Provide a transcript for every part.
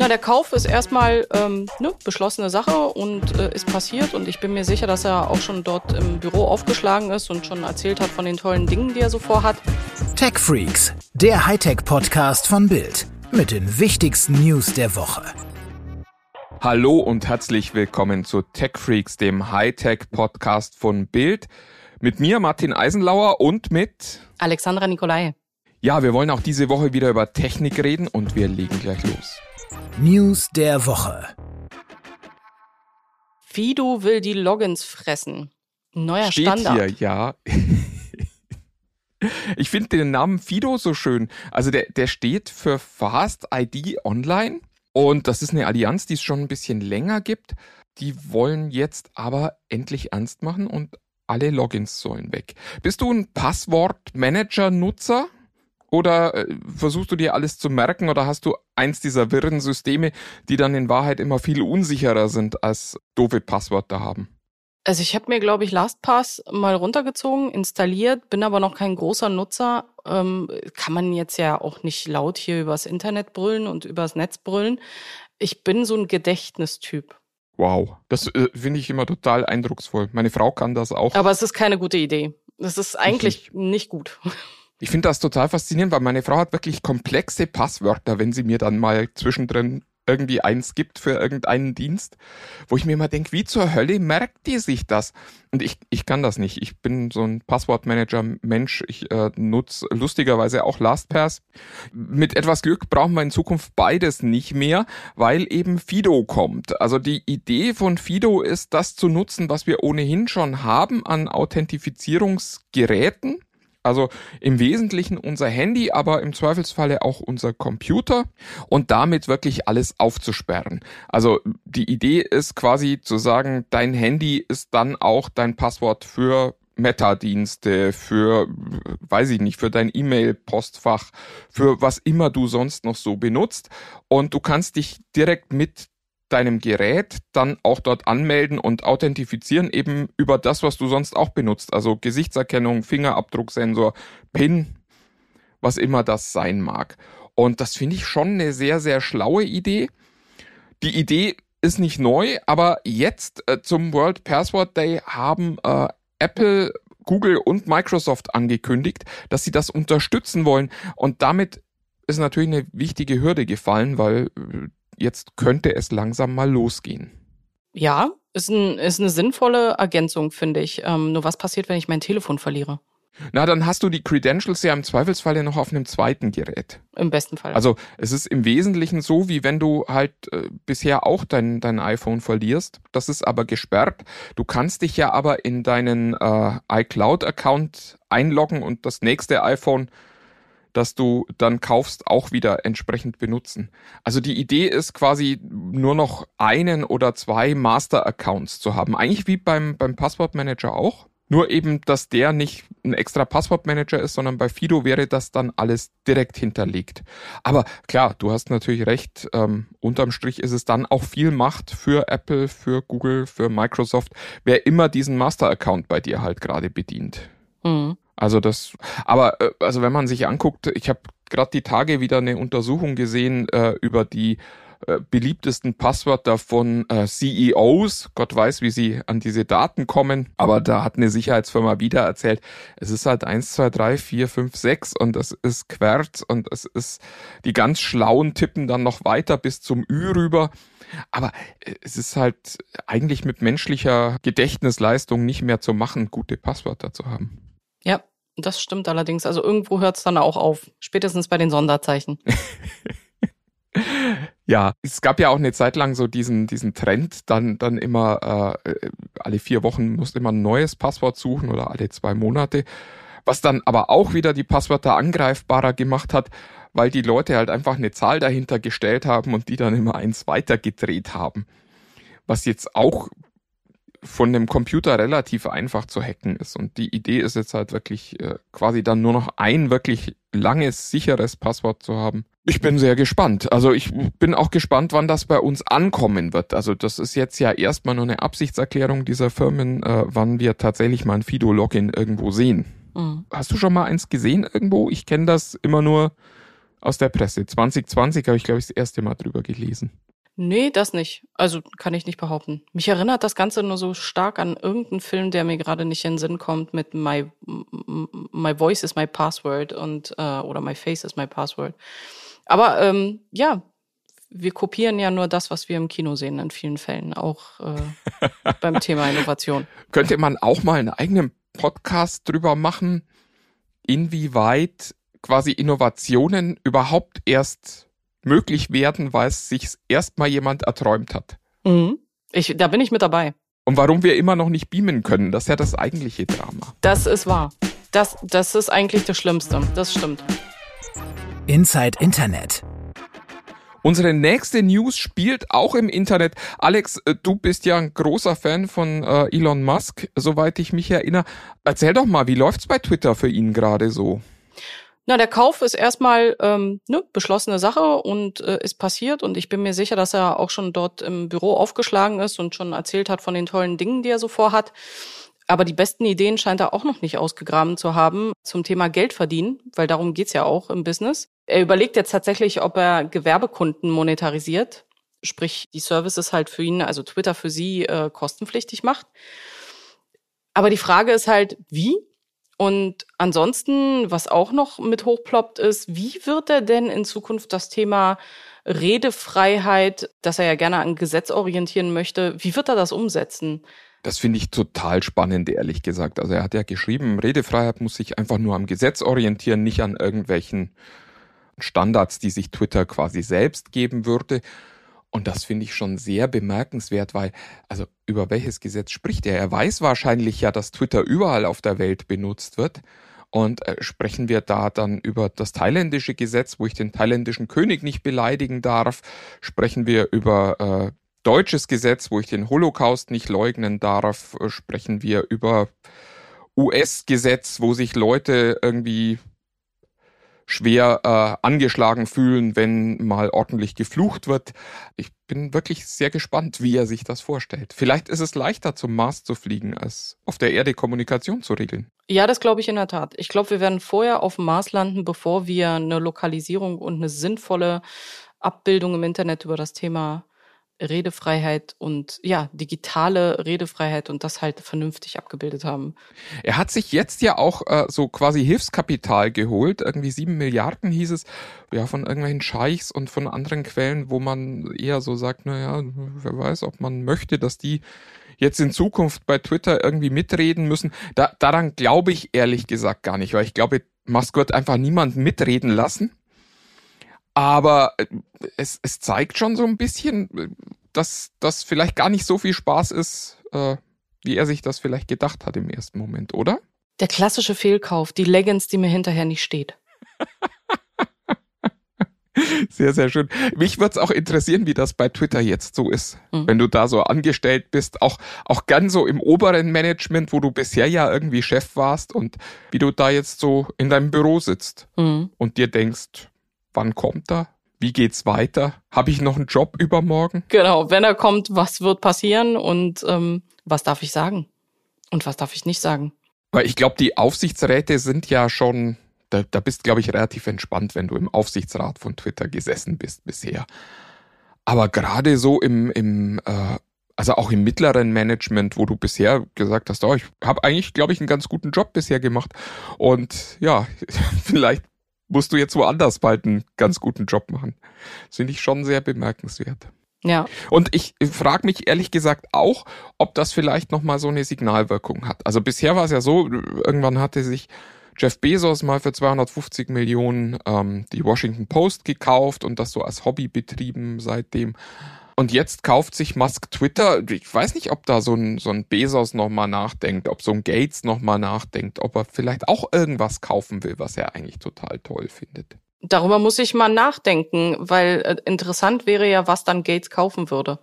Na, der Kauf ist erstmal ähm, ne, beschlossene Sache und äh, ist passiert und ich bin mir sicher, dass er auch schon dort im Büro aufgeschlagen ist und schon erzählt hat von den tollen Dingen, die er so vorhat. Tech Freaks, der Hightech-Podcast von Bild mit den wichtigsten News der Woche. Hallo und herzlich willkommen zu Tech Freaks, dem Hightech-Podcast von Bild. Mit mir Martin Eisenlauer und mit Alexandra Nikolai. Ja, wir wollen auch diese Woche wieder über Technik reden und wir legen gleich los. News der Woche. Fido will die Logins fressen. Neuer Steht Standard. hier, ja. Ich finde den Namen Fido so schön. Also der, der steht für Fast ID Online und das ist eine Allianz, die es schon ein bisschen länger gibt. Die wollen jetzt aber endlich ernst machen und alle Logins sollen weg. Bist du ein Passwortmanager-Nutzer? Oder äh, versuchst du dir alles zu merken oder hast du eins dieser wirren Systeme, die dann in Wahrheit immer viel unsicherer sind als doofe Passwörter haben? Also ich habe mir, glaube ich, LastPass mal runtergezogen, installiert, bin aber noch kein großer Nutzer. Ähm, kann man jetzt ja auch nicht laut hier übers Internet brüllen und übers Netz brüllen. Ich bin so ein Gedächtnistyp. Wow, das äh, finde ich immer total eindrucksvoll. Meine Frau kann das auch. Aber es ist keine gute Idee. Das ist eigentlich nicht gut. Ich finde das total faszinierend, weil meine Frau hat wirklich komplexe Passwörter, wenn sie mir dann mal zwischendrin irgendwie eins gibt für irgendeinen Dienst, wo ich mir immer denke, wie zur Hölle merkt die sich das? Und ich, ich kann das nicht. Ich bin so ein Passwortmanager-Mensch. Ich äh, nutze lustigerweise auch LastPass. Mit etwas Glück brauchen wir in Zukunft beides nicht mehr, weil eben Fido kommt. Also die Idee von Fido ist, das zu nutzen, was wir ohnehin schon haben an Authentifizierungsgeräten also im Wesentlichen unser Handy, aber im Zweifelsfalle auch unser Computer und damit wirklich alles aufzusperren. Also die Idee ist quasi zu sagen, dein Handy ist dann auch dein Passwort für Meta-Dienste, für, weiß ich nicht, für dein E-Mail-Postfach, für was immer du sonst noch so benutzt. Und du kannst dich direkt mit deinem Gerät dann auch dort anmelden und authentifizieren, eben über das, was du sonst auch benutzt. Also Gesichtserkennung, Fingerabdrucksensor, PIN, was immer das sein mag. Und das finde ich schon eine sehr, sehr schlaue Idee. Die Idee ist nicht neu, aber jetzt äh, zum World Password Day haben äh, Apple, Google und Microsoft angekündigt, dass sie das unterstützen wollen. Und damit ist natürlich eine wichtige Hürde gefallen, weil äh, jetzt könnte es langsam mal losgehen. Ja, ist, ein, ist eine sinnvolle Ergänzung, finde ich. Ähm, nur was passiert, wenn ich mein Telefon verliere? Na, dann hast du die Credentials ja im Zweifelsfall noch auf einem zweiten Gerät. Im besten Fall. Also es ist im Wesentlichen so, wie wenn du halt äh, bisher auch dein, dein iPhone verlierst. Das ist aber gesperrt. Du kannst dich ja aber in deinen äh, iCloud-Account einloggen und das nächste iPhone das du dann kaufst, auch wieder entsprechend benutzen. Also die Idee ist quasi nur noch einen oder zwei Master-Accounts zu haben. Eigentlich wie beim, beim Passwortmanager auch. Nur eben, dass der nicht ein extra Passwortmanager ist, sondern bei Fido wäre das dann alles direkt hinterlegt. Aber klar, du hast natürlich recht. Ähm, unterm Strich ist es dann auch viel Macht für Apple, für Google, für Microsoft, wer immer diesen Master-Account bei dir halt gerade bedient. Mhm. Also das, aber äh, also wenn man sich anguckt, ich habe gerade die Tage wieder eine Untersuchung gesehen äh, über die äh, beliebtesten Passwörter von äh, CEOs. Gott weiß, wie sie an diese Daten kommen. Aber da hat eine Sicherheitsfirma wieder erzählt, es ist halt eins, zwei, drei, vier, fünf, sechs und es ist Querz und es ist die ganz schlauen tippen dann noch weiter bis zum Ü rüber. Aber äh, es ist halt eigentlich mit menschlicher Gedächtnisleistung nicht mehr zu machen, gute Passwörter zu haben. Ja, das stimmt allerdings. Also irgendwo hört es dann auch auf. Spätestens bei den Sonderzeichen. ja, es gab ja auch eine Zeit lang so diesen, diesen Trend, dann, dann immer äh, alle vier Wochen musst immer ein neues Passwort suchen oder alle zwei Monate. Was dann aber auch wieder die Passwörter angreifbarer gemacht hat, weil die Leute halt einfach eine Zahl dahinter gestellt haben und die dann immer eins weitergedreht haben. Was jetzt auch von dem Computer relativ einfach zu hacken ist. Und die Idee ist jetzt halt wirklich äh, quasi dann nur noch ein wirklich langes, sicheres Passwort zu haben. Ich bin sehr gespannt. Also ich bin auch gespannt, wann das bei uns ankommen wird. Also das ist jetzt ja erstmal nur eine Absichtserklärung dieser Firmen, äh, wann wir tatsächlich mal ein Fido-Login irgendwo sehen. Mhm. Hast du schon mal eins gesehen irgendwo? Ich kenne das immer nur Aus der Presse. 2020 habe ich, glaube ich, das erste Mal drüber gelesen. Nee, das nicht. Also kann ich nicht behaupten. Mich erinnert das Ganze nur so stark an irgendeinen Film, der mir gerade nicht in den Sinn kommt mit My, my Voice is my Password und äh, oder My Face is my Password. Aber ähm, ja, wir kopieren ja nur das, was wir im Kino sehen in vielen Fällen, auch äh, beim Thema Innovation. Könnte man auch mal einen eigenen Podcast drüber machen, inwieweit quasi Innovationen überhaupt erst möglich werden, weil es sich erstmal jemand erträumt hat. Mhm. Ich, da bin ich mit dabei. Und warum wir immer noch nicht beamen können, das ist ja das eigentliche Drama. Das ist wahr. Das, das ist eigentlich das Schlimmste. Das stimmt. Inside Internet. Unsere nächste News spielt auch im Internet. Alex, äh, du bist ja ein großer Fan von äh, Elon Musk, soweit ich mich erinnere. Erzähl doch mal, wie läuft's bei Twitter für ihn gerade so? Na, der Kauf ist erstmal ähm, ne, beschlossene Sache und äh, ist passiert und ich bin mir sicher, dass er auch schon dort im Büro aufgeschlagen ist und schon erzählt hat von den tollen Dingen, die er so vorhat. Aber die besten Ideen scheint er auch noch nicht ausgegraben zu haben zum Thema Geld verdienen, weil darum geht's ja auch im Business. Er überlegt jetzt tatsächlich, ob er Gewerbekunden monetarisiert, sprich die Services halt für ihn, also Twitter für sie äh, kostenpflichtig macht. Aber die Frage ist halt, wie? Und ansonsten, was auch noch mit hochploppt, ist, wie wird er denn in Zukunft das Thema Redefreiheit, das er ja gerne an Gesetz orientieren möchte, wie wird er das umsetzen? Das finde ich total spannend, ehrlich gesagt. Also er hat ja geschrieben, Redefreiheit muss sich einfach nur am Gesetz orientieren, nicht an irgendwelchen Standards, die sich Twitter quasi selbst geben würde. Und das finde ich schon sehr bemerkenswert, weil, also über welches Gesetz spricht er? Er weiß wahrscheinlich ja, dass Twitter überall auf der Welt benutzt wird. Und äh, sprechen wir da dann über das thailändische Gesetz, wo ich den thailändischen König nicht beleidigen darf? Sprechen wir über äh, deutsches Gesetz, wo ich den Holocaust nicht leugnen darf? Äh, sprechen wir über US-Gesetz, wo sich Leute irgendwie schwer äh, angeschlagen fühlen, wenn mal ordentlich geflucht wird. Ich bin wirklich sehr gespannt, wie er sich das vorstellt. Vielleicht ist es leichter, zum Mars zu fliegen, als auf der Erde Kommunikation zu regeln. Ja, das glaube ich in der Tat. Ich glaube, wir werden vorher auf dem Mars landen, bevor wir eine Lokalisierung und eine sinnvolle Abbildung im Internet über das Thema Redefreiheit und ja, digitale Redefreiheit und das halt vernünftig abgebildet haben. Er hat sich jetzt ja auch äh, so quasi Hilfskapital geholt, irgendwie sieben Milliarden hieß es, ja, von irgendwelchen Scheichs und von anderen Quellen, wo man eher so sagt, naja, wer weiß, ob man möchte, dass die jetzt in Zukunft bei Twitter irgendwie mitreden müssen. Da, daran glaube ich ehrlich gesagt gar nicht, weil ich glaube, Musk wird einfach niemanden mitreden lassen. Aber äh, es, es zeigt schon so ein bisschen, äh, dass das vielleicht gar nicht so viel Spaß ist, äh, wie er sich das vielleicht gedacht hat im ersten Moment, oder? Der klassische Fehlkauf, die Leggings, die mir hinterher nicht steht. Sehr, sehr schön. Mich würde es auch interessieren, wie das bei Twitter jetzt so ist. Mhm. Wenn du da so angestellt bist, auch, auch ganz so im oberen Management, wo du bisher ja irgendwie Chef warst und wie du da jetzt so in deinem Büro sitzt mhm. und dir denkst, wann kommt er? Wie geht's weiter? Habe ich noch einen Job übermorgen? Genau, wenn er kommt, was wird passieren und ähm, was darf ich sagen? Und was darf ich nicht sagen? Weil ich glaube, die Aufsichtsräte sind ja schon, da, da bist, glaube ich, relativ entspannt, wenn du im Aufsichtsrat von Twitter gesessen bist bisher. Aber gerade so im, im äh, also auch im mittleren Management, wo du bisher gesagt hast, oh, ich habe eigentlich, glaube ich, einen ganz guten Job bisher gemacht. Und ja, vielleicht musst du jetzt woanders bald einen ganz guten Job machen. Das finde ich schon sehr bemerkenswert. Ja. Und ich frage mich ehrlich gesagt auch, ob das vielleicht nochmal so eine Signalwirkung hat. Also bisher war es ja so, irgendwann hatte sich Jeff Bezos mal für 250 Millionen ähm, die Washington Post gekauft und das so als Hobby betrieben seitdem. Und jetzt kauft sich Musk Twitter. Ich weiß nicht, ob da so ein, so ein Bezos nochmal nachdenkt, ob so ein Gates nochmal nachdenkt, ob er vielleicht auch irgendwas kaufen will, was er eigentlich total toll findet. Darüber muss ich mal nachdenken, weil äh, interessant wäre ja, was dann Gates kaufen würde.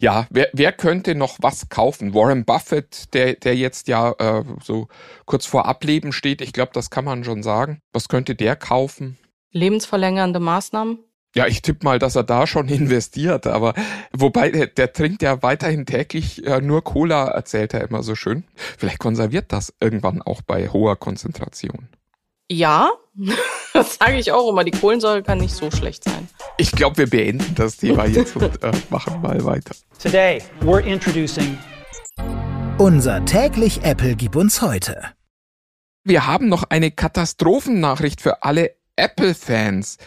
Ja, wer, wer könnte noch was kaufen? Warren Buffett, der, der jetzt ja äh, so kurz vor Ableben steht, ich glaube, das kann man schon sagen. Was könnte der kaufen? Lebensverlängernde Maßnahmen? Ja, ich tippe mal, dass er da schon investiert, aber wobei der, der trinkt ja weiterhin täglich äh, nur Cola, erzählt er immer so schön. Vielleicht konserviert das irgendwann auch bei hoher Konzentration. Ja, Das sage ich auch immer. Die Kohlensäure kann nicht so schlecht sein. Ich glaube, wir beenden das Thema jetzt und äh, machen mal weiter. Today we're introducing unser täglich Apple gib uns heute. Wir haben noch eine Katastrophennachricht für alle Apple-Fans.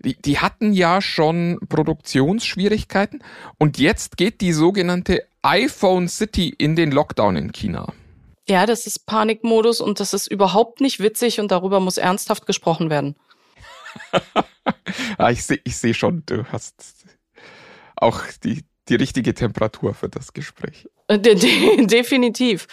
Die, die hatten ja schon Produktionsschwierigkeiten und jetzt geht die sogenannte iPhone City in den Lockdown in China. Ja, das ist Panikmodus und das ist überhaupt nicht witzig und darüber muss ernsthaft gesprochen werden. ah, ich sehe ich seh schon, du hast auch die, die richtige Temperatur für das Gespräch. Äh, de de definitiv.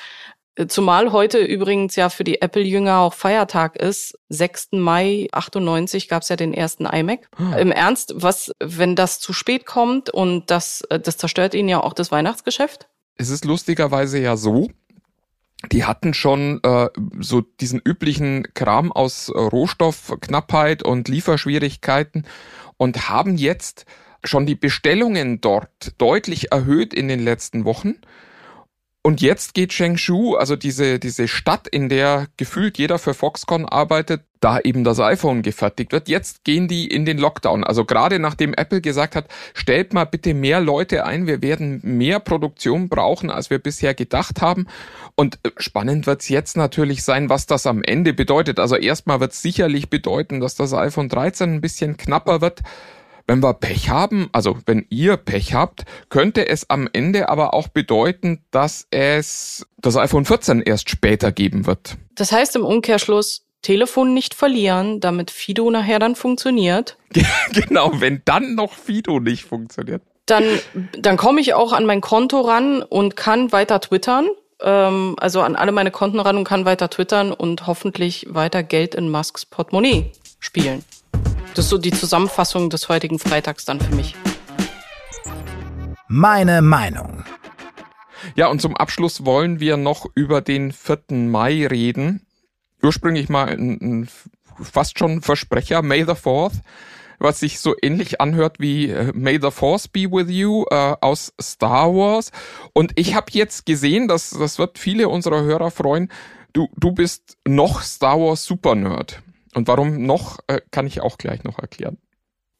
Zumal heute übrigens ja für die Apple-Jünger auch Feiertag ist. 6. Mai 98 gab es ja den ersten iMac. Oh. Im Ernst, was, wenn das zu spät kommt und das, äh, das zerstört ihnen ja auch das Weihnachtsgeschäft? Es ist lustigerweise ja so, die hatten schon äh, so diesen üblichen Kram aus Rohstoffknappheit und Lieferschwierigkeiten und haben jetzt schon die Bestellungen dort deutlich erhöht in den letzten Wochen und jetzt geht Shengshu, also diese, diese Stadt, in der gefühlt jeder für Foxconn arbeitet, da eben das iPhone gefertigt wird. Jetzt gehen die in den Lockdown. Also gerade nachdem Apple gesagt hat, stellt mal bitte mehr Leute ein, wir werden mehr Produktion brauchen, als wir bisher gedacht haben. Und äh, spannend wird es jetzt natürlich sein, was das am Ende bedeutet. Also erstmal wird es sicherlich bedeuten, dass das iPhone 13 ein bisschen knapper wird. Wenn wir Pech haben, also wenn ihr Pech habt, könnte es am Ende aber auch bedeuten, dass es das iPhone 14 erst später geben wird. Das heißt im Umkehrschluss, Telefon nicht verlieren, damit Fido nachher dann funktioniert. genau, wenn dann noch Fido nicht funktioniert. Dann, dann komme ich auch an mein Konto ran und kann weiter twittern. Ähm, also an alle meine Konten ran und kann weiter twittern und hoffentlich weiter Geld in Musks Portemonnaie spielen. Das ist so die Zusammenfassung des heutigen Freitags dann für mich. Meine Meinung. Ja, und zum Abschluss wollen wir noch über den 4. Mai reden. Ursprünglich mal ein, ein fast schon Versprecher, May the 4th, was sich so ähnlich anhört wie äh, May the Force be with you äh, aus Star Wars. Und ich habe jetzt gesehen, dass das wird viele unserer Hörer freuen, du, du bist noch Star Wars Super Nerd. Und warum noch, äh, kann ich auch gleich noch erklären.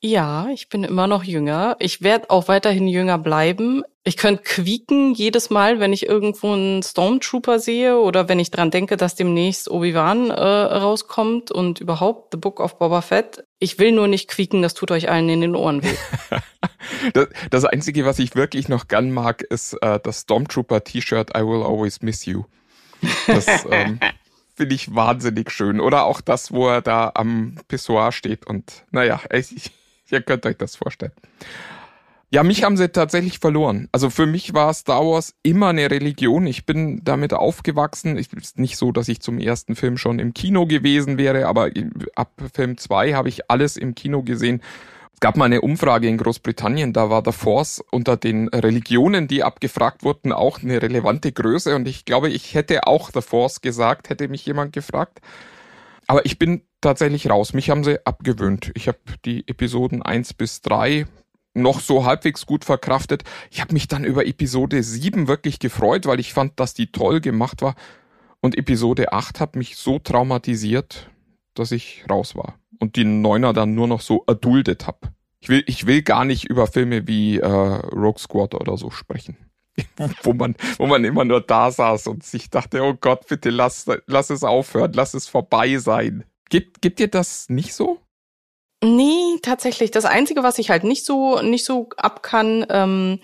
Ja, ich bin immer noch jünger. Ich werde auch weiterhin jünger bleiben. Ich könnte quieken jedes Mal, wenn ich irgendwo einen Stormtrooper sehe oder wenn ich dran denke, dass demnächst Obi-Wan äh, rauskommt und überhaupt The Book of Boba Fett. Ich will nur nicht quieken, das tut euch allen in den Ohren weh. das, das Einzige, was ich wirklich noch gern mag, ist äh, das Stormtrooper-T-Shirt I Will Always Miss You. Das, ähm, finde ich wahnsinnig schön. Oder auch das, wo er da am Pissoir steht und naja, ich, ihr könnt euch das vorstellen. Ja, mich haben sie tatsächlich verloren. Also für mich war Star Wars immer eine Religion. Ich bin damit aufgewachsen. Es ist nicht so, dass ich zum ersten Film schon im Kino gewesen wäre, aber ab Film 2 habe ich alles im Kino gesehen gab mal eine Umfrage in Großbritannien, da war der Force unter den Religionen, die abgefragt wurden, auch eine relevante Größe. Und ich glaube, ich hätte auch The Force gesagt, hätte mich jemand gefragt. Aber ich bin tatsächlich raus. Mich haben sie abgewöhnt. Ich habe die Episoden eins bis drei noch so halbwegs gut verkraftet. Ich habe mich dann über Episode sieben wirklich gefreut, weil ich fand, dass die toll gemacht war. Und Episode acht hat mich so traumatisiert, dass ich raus war und die Neuner dann nur noch so erduldet habe. Ich will, ich will gar nicht über Filme wie äh, Rogue Squad oder so sprechen. wo man, wo man immer nur da saß und sich dachte, oh Gott, bitte lass, lass es aufhören, lass es vorbei sein. Gibt, gibt dir das nicht so? Nee, tatsächlich. Das Einzige, was ich halt nicht so, nicht so ab kann, ähm,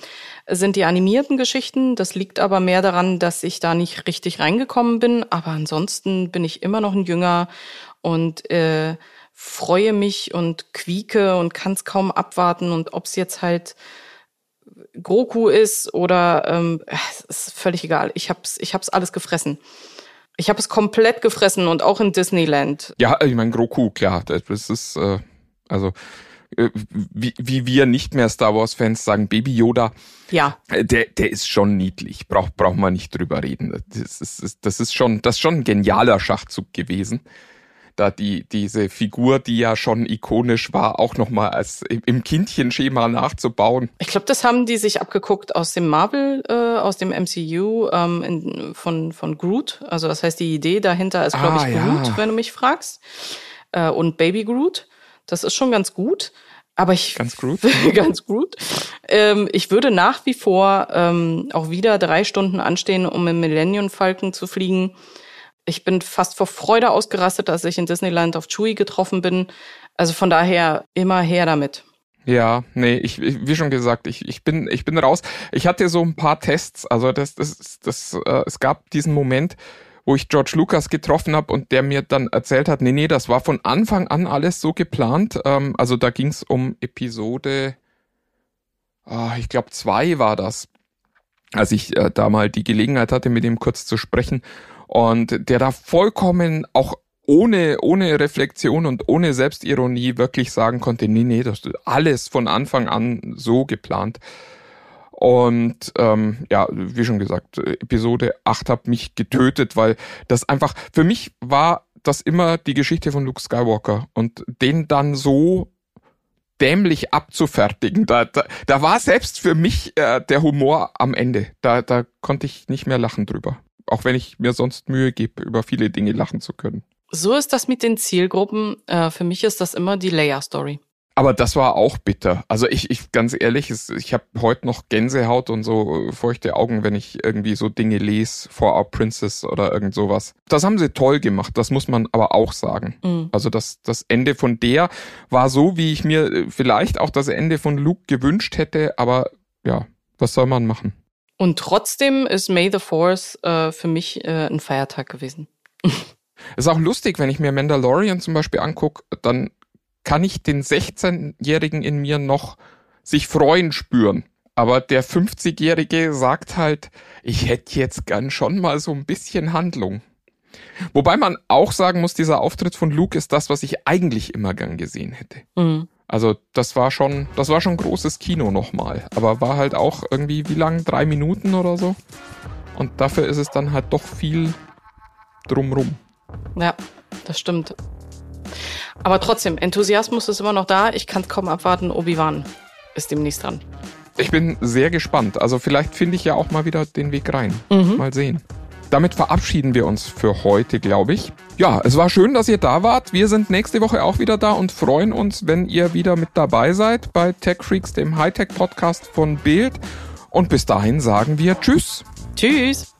sind die animierten Geschichten. Das liegt aber mehr daran, dass ich da nicht richtig reingekommen bin. Aber ansonsten bin ich immer noch ein Jünger und äh, freue mich und quieke und kann es kaum abwarten. Und ob es jetzt halt Goku ist oder ähm, ist völlig egal. Ich hab's, ich hab's alles gefressen. Ich habe es komplett gefressen und auch in Disneyland. Ja, ich meine, Goku, klar, das ist äh, also äh, wie, wie wir nicht mehr Star Wars-Fans sagen, Baby Yoda. Ja. Äh, der, der ist schon niedlich. Braucht braucht man nicht drüber reden. Das ist, das ist schon, das ist schon ein genialer Schachzug gewesen da die, diese Figur, die ja schon ikonisch war, auch nochmal als im Kindchenschema nachzubauen. Ich glaube, das haben die sich abgeguckt aus dem Marvel, äh, aus dem MCU ähm, in, von, von Groot. Also das heißt, die Idee dahinter ist, glaube ah, ich, Groot, ja. wenn du mich fragst. äh, und Baby Groot. Das ist schon ganz gut. Aber ich ganz gut, ganz gut. Ähm, ich würde nach wie vor ähm, auch wieder drei Stunden anstehen, um im Millennium Falcon zu fliegen. Ich bin fast vor Freude ausgerastet, dass ich in Disneyland auf Chewie getroffen bin. Also von daher immer her damit. Ja, nee, ich, wie schon gesagt, ich, ich bin ich bin raus. Ich hatte so ein paar Tests, also das das das äh, es gab diesen Moment, wo ich George Lucas getroffen habe und der mir dann erzählt hat, nee, nee, das war von Anfang an alles so geplant. Ähm, also da ging es um Episode, oh, ich glaube zwei war das, als ich äh, da mal die Gelegenheit hatte, mit ihm kurz zu sprechen. Und der da vollkommen auch ohne, ohne Reflexion und ohne Selbstironie wirklich sagen konnte, nee, nee, das ist alles von Anfang an so geplant. Und ähm, ja, wie schon gesagt, Episode 8 hat mich getötet, weil das einfach, für mich war das immer die Geschichte von Luke Skywalker und den dann so dämlich abzufertigen. Da, da, da war selbst für mich äh, der Humor am Ende. Da, da konnte ich nicht mehr lachen drüber. Auch wenn ich mir sonst Mühe gebe, über viele Dinge lachen zu können. So ist das mit den Zielgruppen. Äh, für mich ist das immer die Leia-Story. Aber das war auch bitter. Also ich, ich ganz ehrlich, ich habe heute noch Gänsehaut und so feuchte Augen, wenn ich irgendwie so Dinge lese, For Our Princess oder irgend sowas. Das haben sie toll gemacht, das muss man aber auch sagen. Mhm. Also das, das Ende von der war so, wie ich mir vielleicht auch das Ende von Luke gewünscht hätte, aber ja, was soll man machen? Und trotzdem ist May the Force äh, für mich äh, ein Feiertag gewesen. ist auch lustig, wenn ich mir Mandalorian zum Beispiel angucke, dann kann ich den 16-Jährigen in mir noch sich freuen spüren. Aber der 50-Jährige sagt halt, ich hätte jetzt gern schon mal so ein bisschen Handlung. Wobei man auch sagen muss, dieser Auftritt von Luke ist das, was ich eigentlich immer gern gesehen hätte. Mhm. Also das war schon, das war schon großes Kino nochmal. Aber war halt auch irgendwie, wie lang? Drei Minuten oder so. Und dafür ist es dann halt doch viel drumrum. Ja, das stimmt. Aber trotzdem, Enthusiasmus ist immer noch da. Ich kann es kaum abwarten. Obi-Wan ist demnächst dran. Ich bin sehr gespannt. Also vielleicht finde ich ja auch mal wieder den Weg rein. Mhm. Mal sehen. Damit verabschieden wir uns für heute, glaube ich. Ja, es war schön, dass ihr da wart. Wir sind nächste Woche auch wieder da und freuen uns, wenn ihr wieder mit dabei seid bei Tech Freaks, dem Hightech Podcast von Bild. Und bis dahin sagen wir Tschüss. Tschüss.